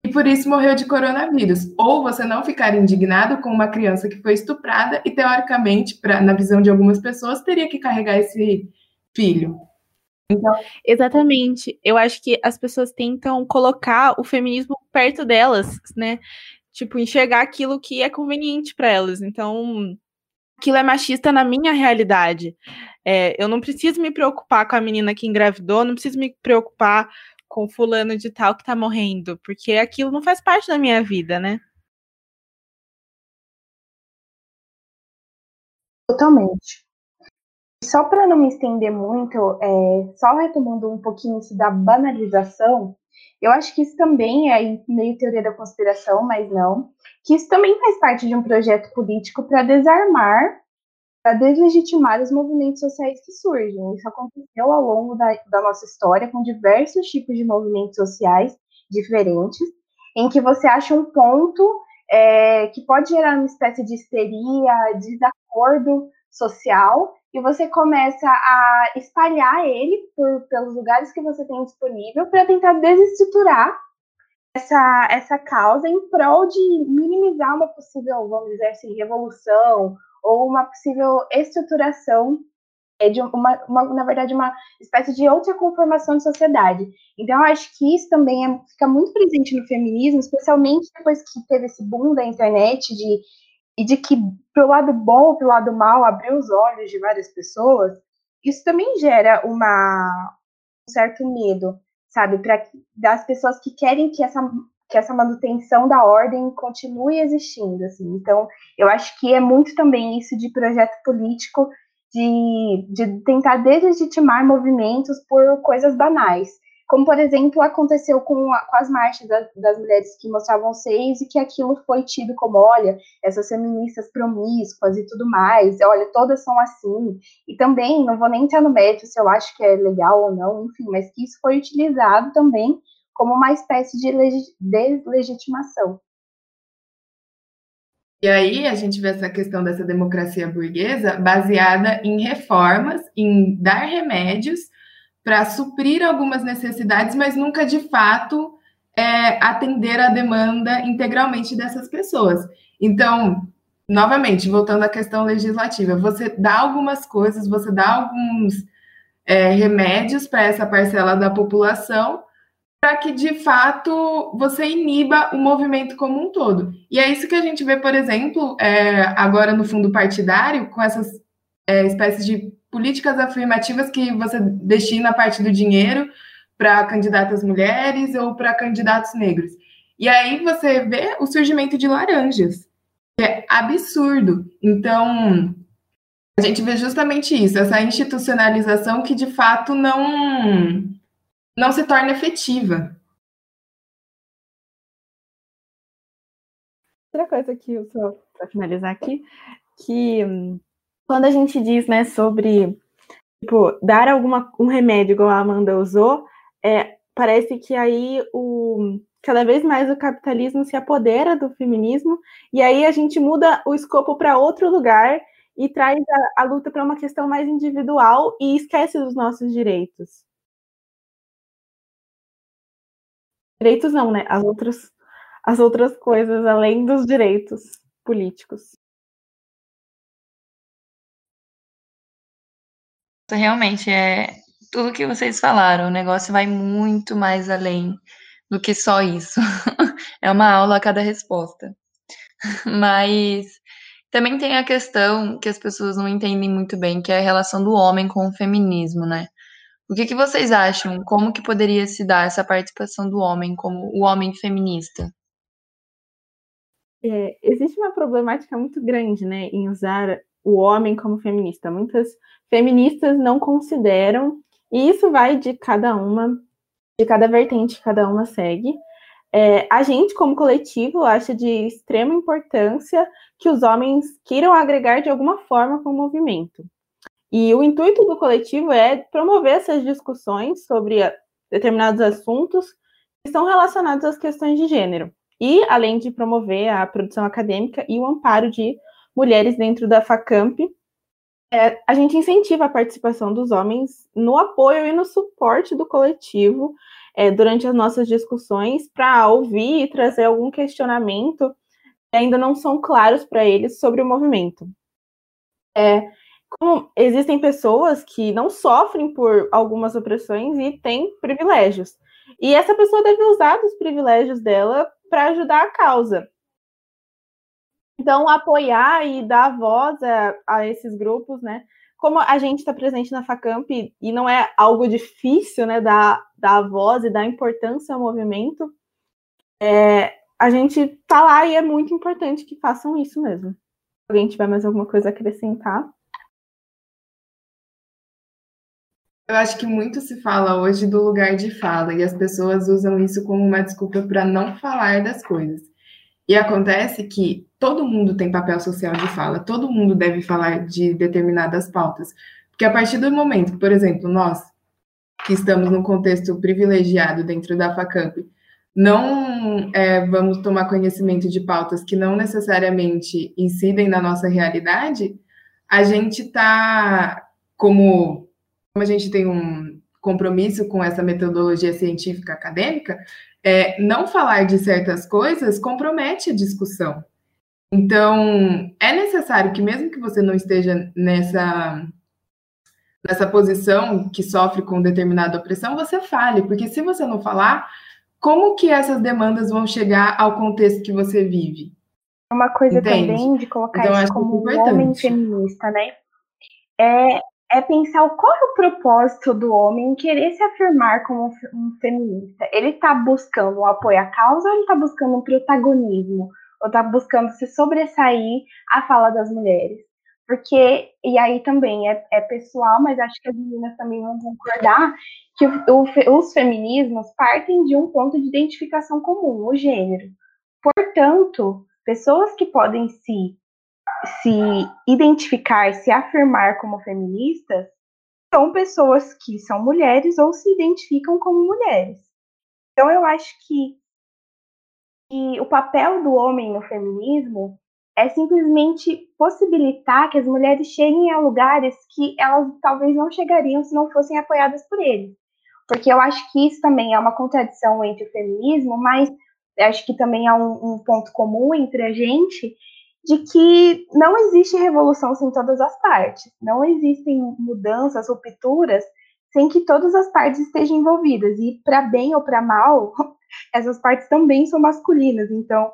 e por isso morreu de coronavírus. Ou você não ficar indignado com uma criança que foi estuprada e, teoricamente, pra, na visão de algumas pessoas, teria que carregar esse filho. Então... Exatamente. Eu acho que as pessoas tentam colocar o feminismo perto delas, né? tipo, enxergar aquilo que é conveniente para elas. Então, aquilo é machista na minha realidade. É, eu não preciso me preocupar com a menina que engravidou, não preciso me preocupar com fulano de tal que tá morrendo, porque aquilo não faz parte da minha vida, né? Totalmente. Só para não me estender muito, é, só retomando um pouquinho isso da banalização, eu acho que isso também é meio teoria da conspiração, mas não. Que isso também faz parte de um projeto político para desarmar, para deslegitimar os movimentos sociais que surgem. Isso aconteceu ao longo da, da nossa história com diversos tipos de movimentos sociais diferentes, em que você acha um ponto é, que pode gerar uma espécie de histeria, desacordo social, e você começa a espalhar ele por, pelos lugares que você tem disponível para tentar desestruturar essa, essa causa em prol de minimizar uma possível, vamos dizer assim, revolução ou uma possível estruturação é, de uma, uma, na verdade, uma espécie de outra conformação de sociedade. Então, acho que isso também é, fica muito presente no feminismo, especialmente depois que teve esse boom da internet de e de que pelo lado bom, pelo lado mal, abrir os olhos de várias pessoas, isso também gera uma, um certo medo, sabe, para das pessoas que querem que essa que essa manutenção da ordem continue existindo, assim. Então, eu acho que é muito também isso de projeto político de, de tentar deslegitimar movimentos por coisas banais. Como por exemplo aconteceu com, a, com as marchas das, das, mulheres que mostravam seis e que aquilo foi tido como, olha, essas feministas promíscuas e tudo mais, olha, todas são assim. E também, não vou nem entrar no mérito se eu acho que é legal ou não, enfim, mas que isso foi utilizado também como uma espécie de deslegitimação. E aí a gente vê essa questão dessa democracia burguesa baseada em reformas, em dar remédios para suprir algumas necessidades, mas nunca de fato é, atender a demanda integralmente dessas pessoas. Então, novamente, voltando à questão legislativa, você dá algumas coisas, você dá alguns é, remédios para essa parcela da população, para que de fato você iniba o movimento como um todo. E é isso que a gente vê, por exemplo, é, agora no fundo partidário, com essas é, espécies de políticas afirmativas que você destina parte do dinheiro para candidatas mulheres ou para candidatos negros. E aí você vê o surgimento de laranjas, que é absurdo. Então, a gente vê justamente isso, essa institucionalização que de fato não não se torna efetiva. Outra coisa que eu só para finalizar aqui, que quando a gente diz, né, sobre tipo, dar alguma um remédio igual a Amanda usou, é, parece que aí o cada vez mais o capitalismo se apodera do feminismo e aí a gente muda o escopo para outro lugar e traz a, a luta para uma questão mais individual e esquece dos nossos direitos. Direitos não, né? As outras, as outras coisas além dos direitos políticos. Realmente é tudo que vocês falaram. O negócio vai muito mais além do que só isso. é uma aula a cada resposta. Mas também tem a questão que as pessoas não entendem muito bem, que é a relação do homem com o feminismo, né? O que, que vocês acham? Como que poderia se dar essa participação do homem como o homem feminista? É, existe uma problemática muito grande, né, em usar o homem como feminista. Muitas feministas não consideram, e isso vai de cada uma, de cada vertente que cada uma segue. É, a gente, como coletivo, acha de extrema importância que os homens queiram agregar de alguma forma com o movimento. E o intuito do coletivo é promover essas discussões sobre determinados assuntos que estão relacionados às questões de gênero. E, além de promover a produção acadêmica e o amparo de mulheres dentro da FACAMP, é, a gente incentiva a participação dos homens no apoio e no suporte do coletivo é, durante as nossas discussões para ouvir e trazer algum questionamento que ainda não são claros para eles sobre o movimento. É, como existem pessoas que não sofrem por algumas opressões e têm privilégios. E essa pessoa deve usar dos privilégios dela para ajudar a causa. Então, apoiar e dar voz a, a esses grupos, né? Como a gente está presente na FACAMP e não é algo difícil, né, dar, dar voz e dar importância ao movimento, é, a gente está lá e é muito importante que façam isso mesmo. Se alguém tiver mais alguma coisa a acrescentar. Eu acho que muito se fala hoje do lugar de fala e as pessoas usam isso como uma desculpa para não falar das coisas. E acontece que todo mundo tem papel social de fala, todo mundo deve falar de determinadas pautas. Porque a partir do momento, por exemplo, nós que estamos num contexto privilegiado dentro da FACAMP, não é, vamos tomar conhecimento de pautas que não necessariamente incidem na nossa realidade, a gente está como como a gente tem um compromisso com essa metodologia científica acadêmica, é, não falar de certas coisas compromete a discussão. Então, é necessário que, mesmo que você não esteja nessa, nessa posição que sofre com determinada opressão, você fale, porque se você não falar, como que essas demandas vão chegar ao contexto que você vive? Uma coisa Entende? também de colocar então, isso como um homem feminista, né? É é pensar qual é o propósito do homem em querer se afirmar como um feminista. Ele está buscando um apoio à causa ou ele está buscando um protagonismo? Ou está buscando se sobressair à fala das mulheres? Porque, e aí também é, é pessoal, mas acho que as meninas também vão concordar, que o, os feminismos partem de um ponto de identificação comum, o gênero. Portanto, pessoas que podem se, se identificar, se afirmar como feministas, são pessoas que são mulheres ou se identificam como mulheres. Então, eu acho que, que o papel do homem no feminismo é simplesmente possibilitar que as mulheres cheguem a lugares que elas talvez não chegariam se não fossem apoiadas por eles. Porque eu acho que isso também é uma contradição entre o feminismo, mas acho que também há um, um ponto comum entre a gente de que não existe revolução sem todas as partes, não existem mudanças, rupturas, sem que todas as partes estejam envolvidas. E para bem ou para mal, essas partes também são masculinas. Então,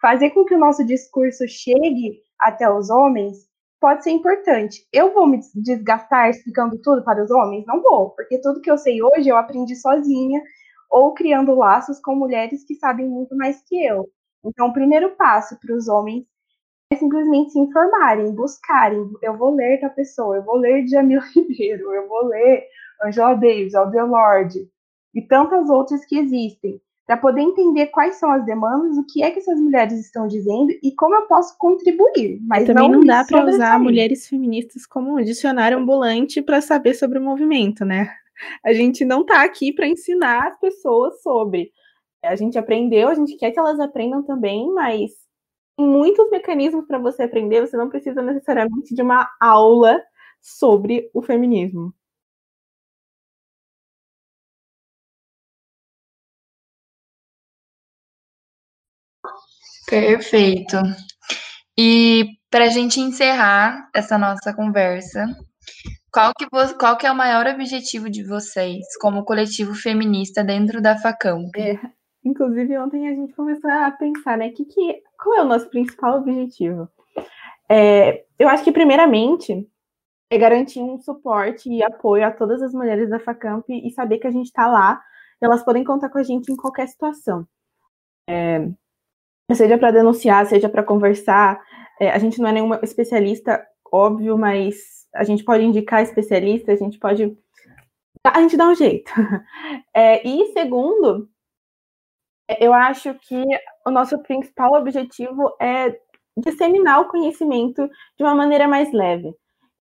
fazer com que o nosso discurso chegue até os homens pode ser importante. Eu vou me desgastar explicando tudo para os homens? Não vou, porque tudo que eu sei hoje eu aprendi sozinha ou criando laços com mulheres que sabem muito mais que eu. Então, o primeiro passo para os homens simplesmente se informarem, buscarem. Eu vou ler da pessoa, eu vou ler Jamil Ribeiro, eu vou ler Angela Davis, Aldelorde e tantas outras que existem para poder entender quais são as demandas, o que é que essas mulheres estão dizendo e como eu posso contribuir. Mas também não, não dá para usar mulheres feministas como um dicionário ambulante para saber sobre o movimento, né? A gente não está aqui para ensinar as pessoas sobre. A gente aprendeu, a gente quer que elas aprendam também, mas muitos mecanismos para você aprender, você não precisa necessariamente de uma aula sobre o feminismo. Perfeito. E para a gente encerrar essa nossa conversa, qual que, qual que é o maior objetivo de vocês como coletivo feminista dentro da Facamp? É, inclusive, ontem a gente começou a pensar, né, que, que, qual é o nosso principal objetivo? É, eu acho que, primeiramente, é garantir um suporte e apoio a todas as mulheres da Facamp e saber que a gente está lá, elas podem contar com a gente em qualquer situação. É, seja para denunciar, seja para conversar. É, a gente não é nenhuma especialista, óbvio, mas a gente pode indicar especialista, a gente pode. A gente dá um jeito. É, e segundo, eu acho que o nosso principal objetivo é disseminar o conhecimento de uma maneira mais leve.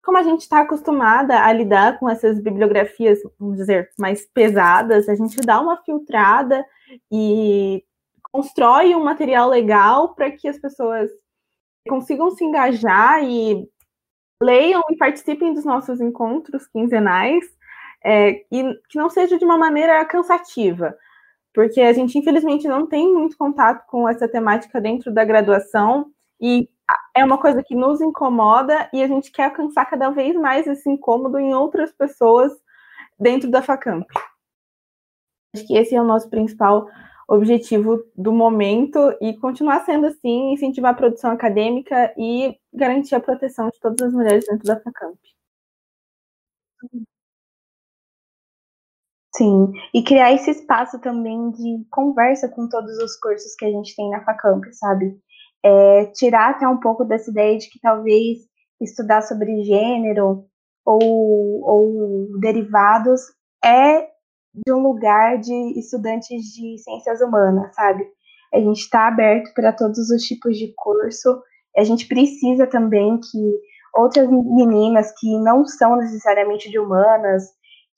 Como a gente está acostumada a lidar com essas bibliografias, vamos dizer, mais pesadas, a gente dá uma filtrada e constrói um material legal para que as pessoas consigam se engajar e leiam e participem dos nossos encontros quinzenais é, e que não seja de uma maneira cansativa, porque a gente infelizmente não tem muito contato com essa temática dentro da graduação e é uma coisa que nos incomoda e a gente quer alcançar cada vez mais esse incômodo em outras pessoas dentro da Facamp. Acho que esse é o nosso principal objetivo do momento e continuar sendo assim, incentivar a produção acadêmica e garantir a proteção de todas as mulheres dentro da FACAMP. Sim, e criar esse espaço também de conversa com todos os cursos que a gente tem na FACAMP, sabe? É, tirar até um pouco dessa ideia de que talvez estudar sobre gênero ou, ou derivados é de um lugar de estudantes de ciências humanas, sabe? A gente está aberto para todos os tipos de curso. A gente precisa também que outras meninas que não são necessariamente de humanas,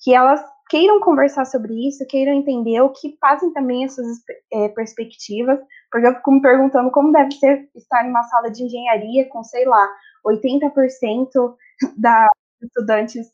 que elas queiram conversar sobre isso, queiram entender o que fazem também essas é, perspectivas, porque eu fico me perguntando como deve ser estar em uma sala de engenharia com, sei lá, 80% da estudantes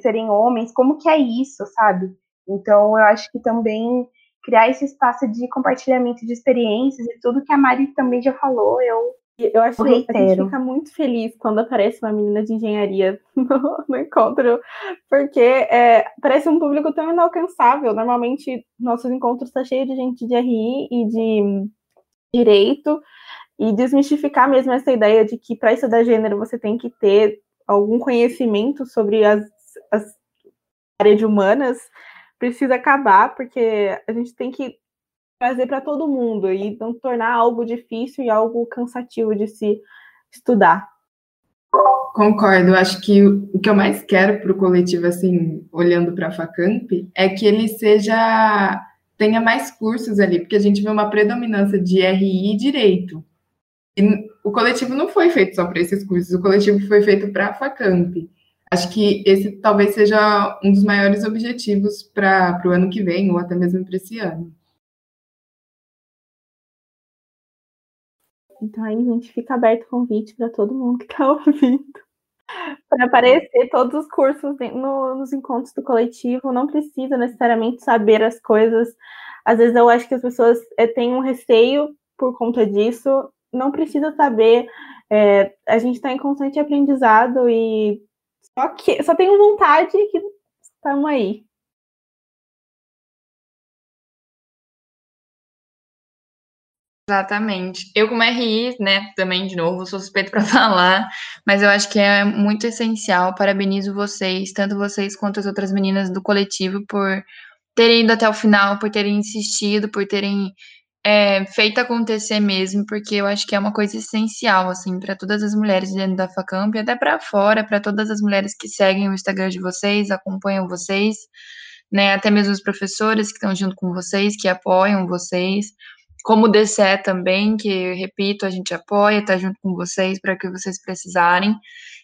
serem homens, como que é isso, sabe? Então, eu acho que também criar esse espaço de compartilhamento de experiências e tudo que a Mari também já falou, eu eu acho que a gente fica muito feliz quando aparece uma menina de engenharia no, no encontro, porque é, parece um público tão inalcançável. Normalmente, nossos encontros estão tá cheios de gente de RI e de direito, e desmistificar mesmo essa ideia de que para estudar gênero você tem que ter algum conhecimento sobre as, as áreas de humanas precisa acabar, porque a gente tem que trazer para todo mundo e não tornar algo difícil e algo cansativo de se estudar. Concordo, acho que o que eu mais quero para o coletivo, assim, olhando para a Facamp, é que ele seja tenha mais cursos ali, porque a gente vê uma predominância de RI e direito. E o coletivo não foi feito só para esses cursos, o coletivo foi feito para a Facamp. Acho que esse talvez seja um dos maiores objetivos para o ano que vem, ou até mesmo para esse ano. Então aí, gente, fica aberto o convite para todo mundo que está ouvindo. para aparecer todos os cursos no, nos encontros do coletivo, não precisa necessariamente saber as coisas. Às vezes eu acho que as pessoas é, têm um receio por conta disso, não precisa saber. É, a gente está em constante aprendizado e só que só tenho vontade que estamos aí. Exatamente. Eu, como RI, né, também, de novo, sou suspeito para falar, mas eu acho que é muito essencial. Parabenizo vocês, tanto vocês quanto as outras meninas do coletivo, por terem ido até o final, por terem insistido, por terem é, feito acontecer mesmo, porque eu acho que é uma coisa essencial, assim, para todas as mulheres dentro da Facamp e até para fora, para todas as mulheres que seguem o Instagram de vocês, acompanham vocês, né, até mesmo os professores que estão junto com vocês, que apoiam vocês como o DCE também, que, repito, a gente apoia, tá junto com vocês para que vocês precisarem.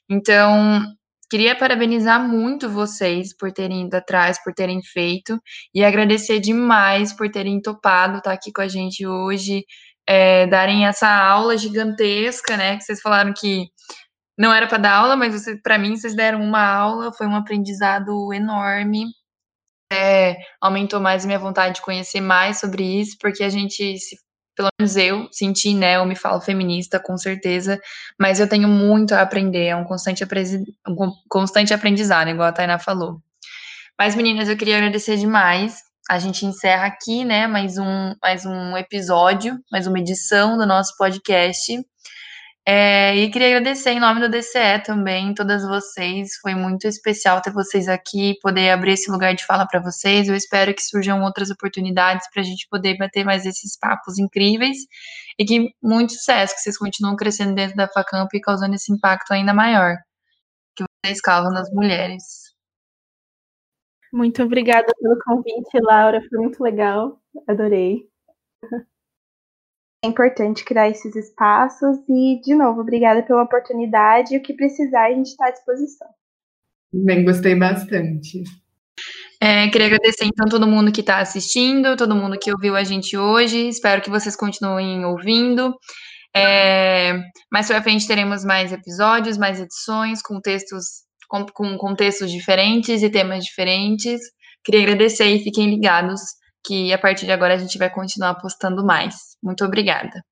Então, queria parabenizar muito vocês por terem ido atrás, por terem feito, e agradecer demais por terem topado estar tá aqui com a gente hoje, é, darem essa aula gigantesca, né? Que vocês falaram que não era para dar aula, mas para mim vocês deram uma aula, foi um aprendizado enorme é, aumentou mais minha vontade de conhecer mais sobre isso, porque a gente, se, pelo menos eu, senti, né, eu me falo feminista, com certeza, mas eu tenho muito a aprender, é um constante, um constante aprendizado, igual a Tainá falou. Mas, meninas, eu queria agradecer demais. A gente encerra aqui, né, mais um, mais um episódio, mais uma edição do nosso podcast. É, e queria agradecer em nome do DCE também, todas vocês. Foi muito especial ter vocês aqui, poder abrir esse lugar de fala para vocês. Eu espero que surjam outras oportunidades para a gente poder bater mais esses papos incríveis e que muito sucesso, que vocês continuam crescendo dentro da Facamp e causando esse impacto ainda maior que vocês causam nas mulheres. Muito obrigada pelo convite, Laura. Foi muito legal. Adorei. É importante criar esses espaços e, de novo, obrigada pela oportunidade e o que precisar a gente está à disposição. Bem, gostei bastante. É, queria agradecer então todo mundo que está assistindo, todo mundo que ouviu a gente hoje. Espero que vocês continuem ouvindo. É, mais para frente teremos mais episódios, mais edições com textos com, com contextos diferentes e temas diferentes. Queria agradecer e fiquem ligados que a partir de agora a gente vai continuar postando mais. Muito obrigada.